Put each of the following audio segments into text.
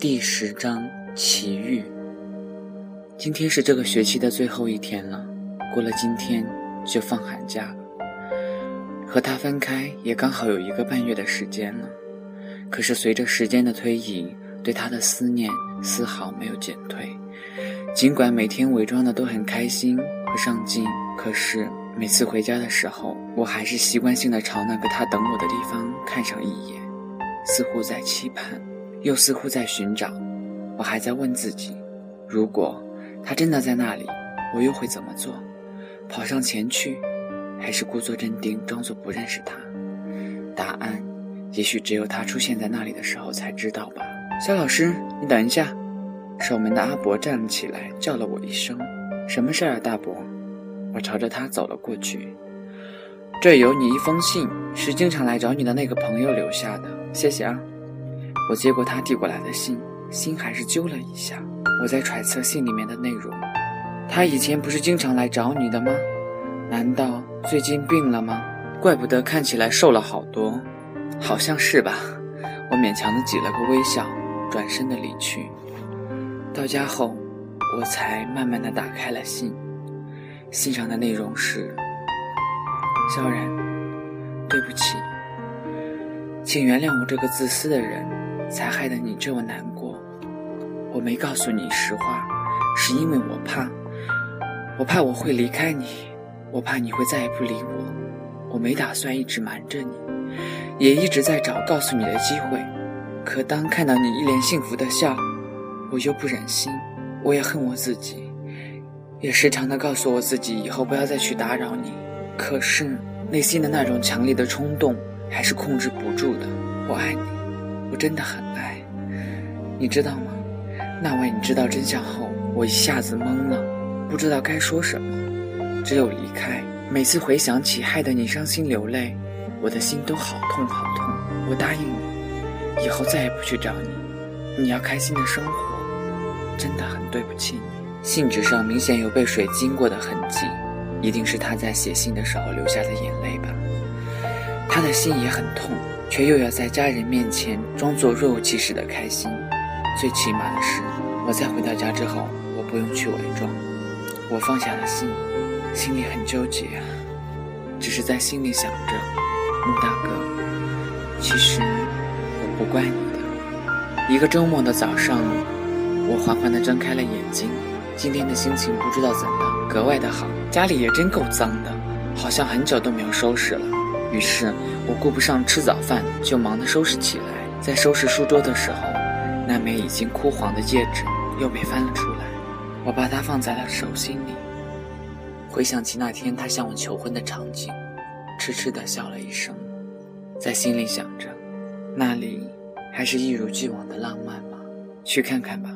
第十章奇遇。今天是这个学期的最后一天了，过了今天就放寒假了。和他分开也刚好有一个半月的时间了。可是随着时间的推移，对他的思念丝毫没有减退。尽管每天伪装的都很开心和上进，可是每次回家的时候，我还是习惯性的朝那个他等我的地方看上一眼，似乎在期盼。又似乎在寻找，我还在问自己：如果他真的在那里，我又会怎么做？跑上前去，还是故作镇定，装作不认识他？答案，也许只有他出现在那里的时候才知道吧。肖老师，你等一下！守门的阿伯站了起来，叫了我一声：“什么事儿啊，大伯？”我朝着他走了过去。这有你一封信，是经常来找你的那个朋友留下的，谢谢啊。我接过他递过来的信，心还是揪了一下。我在揣测信里面的内容。他以前不是经常来找你的吗？难道最近病了吗？怪不得看起来瘦了好多。好像是吧。我勉强的挤了个微笑，转身的离去。到家后，我才慢慢的打开了信。信上的内容是：萧然，对不起，请原谅我这个自私的人。才害得你这么难过。我没告诉你实话，是因为我怕，我怕我会离开你，我怕你会再也不理我。我没打算一直瞒着你，也一直在找告诉你的机会。可当看到你一脸幸福的笑，我又不忍心，我也恨我自己，也时常的告诉我自己以后不要再去打扰你。可是内心的那种强烈的冲动还是控制不住的。我爱你。我真的很爱，你知道吗？那晚你知道真相后，我一下子懵了，不知道该说什么，只有离开。每次回想起害得你伤心流泪，我的心都好痛好痛。我答应你，以后再也不去找你，你要开心的生活。真的很对不起你。信纸上明显有被水经过的痕迹，一定是他在写信的时候流下的眼泪吧。他的心也很痛。却又要在家人面前装作若无其事的开心。最起码的是，我在回到家之后，我不用去伪装。我放下了心，心里很纠结，只是在心里想着，穆大哥，其实我不怪你的。一个周末的早上，我缓缓地睁开了眼睛。今天的心情不知道怎么格外的好，家里也真够脏的，好像很久都没有收拾了。于是我顾不上吃早饭，就忙地收拾起来。在收拾书桌的时候，那枚已经枯黄的戒指又被翻了出来。我把它放在了手心里，回想起那天他向我求婚的场景，痴痴地笑了一声，在心里想着，那里还是一如既往的浪漫吗？去看看吧，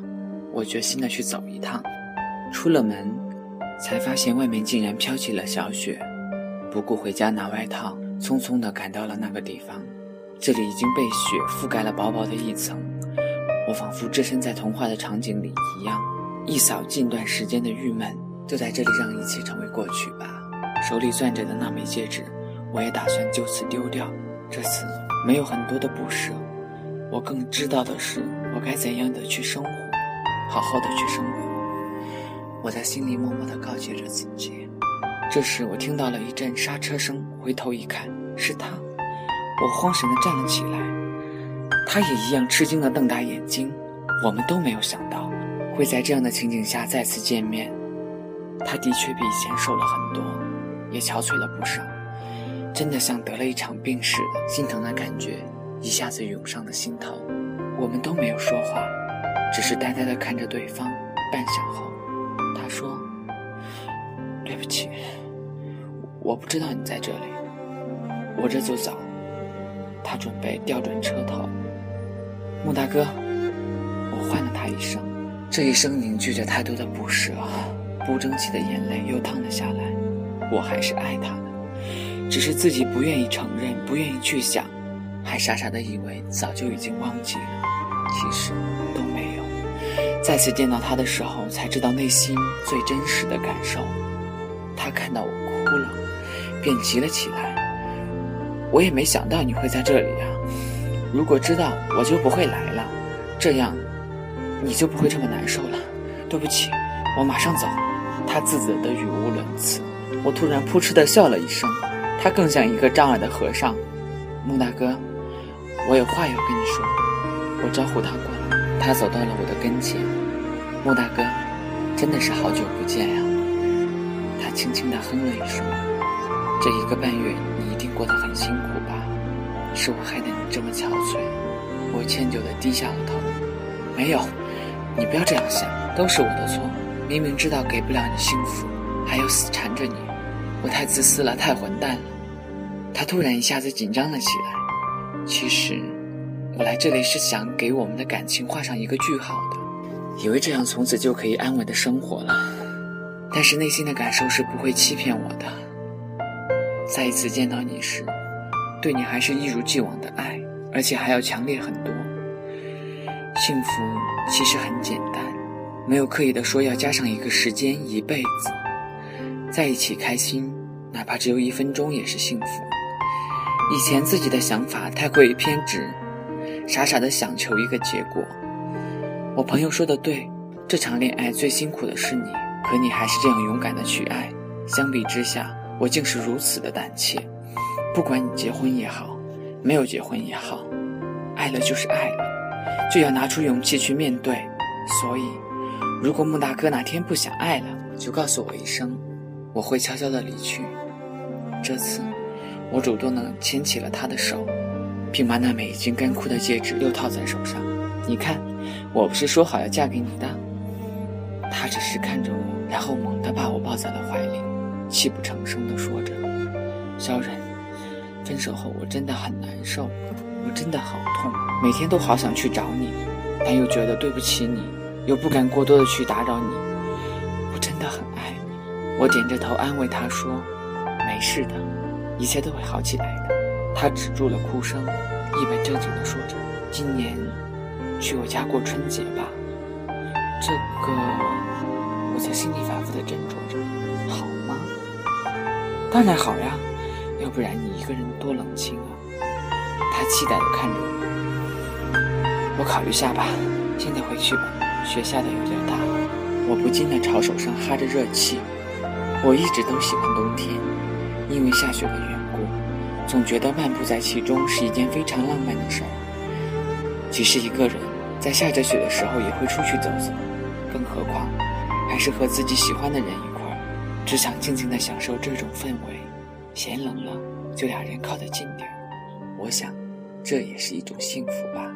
我决心的去走一趟。出了门，才发现外面竟然飘起了小雪，不顾回家拿外套。匆匆地赶到了那个地方，这里已经被雪覆盖了薄薄的一层，我仿佛置身在童话的场景里一样，一扫近段时间的郁闷，就在这里让一切成为过去吧。手里攥着的那枚戒指，我也打算就此丢掉。这次没有很多的不舍，我更知道的是我该怎样的去生活，好好的去生活。我在心里默默地告诫着自己。这时，我听到了一阵刹车声，回头一看，是他。我慌神地站了起来，他也一样吃惊地瞪大眼睛。我们都没有想到，会在这样的情景下再次见面。他的确比以前瘦了很多，也憔悴了不少，真的像得了一场病似的，心疼的感觉一下子涌上了心头。我们都没有说话，只是呆呆地看着对方。半晌后，他说。对不起，我不知道你在这里。我这就走。他准备调转车头。穆大哥，我唤了他一声，这一声凝聚着太多的不舍，不争气的眼泪又淌了下来。我还是爱他的，只是自己不愿意承认，不愿意去想，还傻傻的以为早就已经忘记了。其实都没有。再次见到他的时候，才知道内心最真实的感受。他看到我哭了，便急了起来。我也没想到你会在这里啊！如果知道，我就不会来了。这样，你就不会这么难受了。对不起，我马上走。他自责的语无伦次。我突然扑哧的笑了一声。他更像一个障碍的和尚。穆大哥，我有话要跟你说。我招呼他过来，他走到了我的跟前。穆大哥，真的是好久不见呀。轻轻的哼了一声。这一个半月，你一定过得很辛苦吧？是我害得你这么憔悴。我歉疚的低下了头。没有，你不要这样想，都是我的错。明明知道给不了你幸福，还要死缠着你，我太自私了，太混蛋了。他突然一下子紧张了起来。其实，我来这里是想给我们的感情画上一个句号的，以为这样从此就可以安稳的生活了。但是内心的感受是不会欺骗我的。再一次见到你时，对你还是一如既往的爱，而且还要强烈很多。幸福其实很简单。没有刻意的说要加上一个时间一辈子，在一起开心，哪怕只有一分钟也是幸福。以前自己的想法太过于偏执，傻傻的想求一个结果。我朋友说的对，这场恋爱最辛苦的是你，可你还是这样勇敢的去爱。相比之下，我竟是如此的胆怯。不管你结婚也好，没有结婚也好，爱了就是爱了，就要拿出勇气去面对。所以。如果穆大哥哪天不想爱了，就告诉我一声，我会悄悄的离去。这次，我主动的牵起了他的手，并把那枚已经干枯的戒指又套在手上。你看，我不是说好要嫁给你的？他只是看着我，然后猛地把我抱在了怀里，泣不成声的说着：“小忍，分手后我真的很难受，我真的好痛，每天都好想去找你，但又觉得对不起你。”又不敢过多的去打扰你，我真的很爱你。我点着头安慰他说：“没事的，一切都会好起来的。”他止住了哭声，一本正经的说着：“今年去我家过春节吧。”这个，我在心里反复的斟酌着，好吗？当然好呀，要不然你一个人多冷清啊。他期待的看着我，我考虑下吧，现在回去吧。雪下的有点大，我不禁的朝手上哈着热气。我一直都喜欢冬天，因为下雪的缘故，总觉得漫步在其中是一件非常浪漫的事儿。即使一个人在下着雪的时候也会出去走走，更何况还是和自己喜欢的人一块儿，只想静静的享受这种氛围。嫌冷了，就俩人靠得近点儿。我想，这也是一种幸福吧。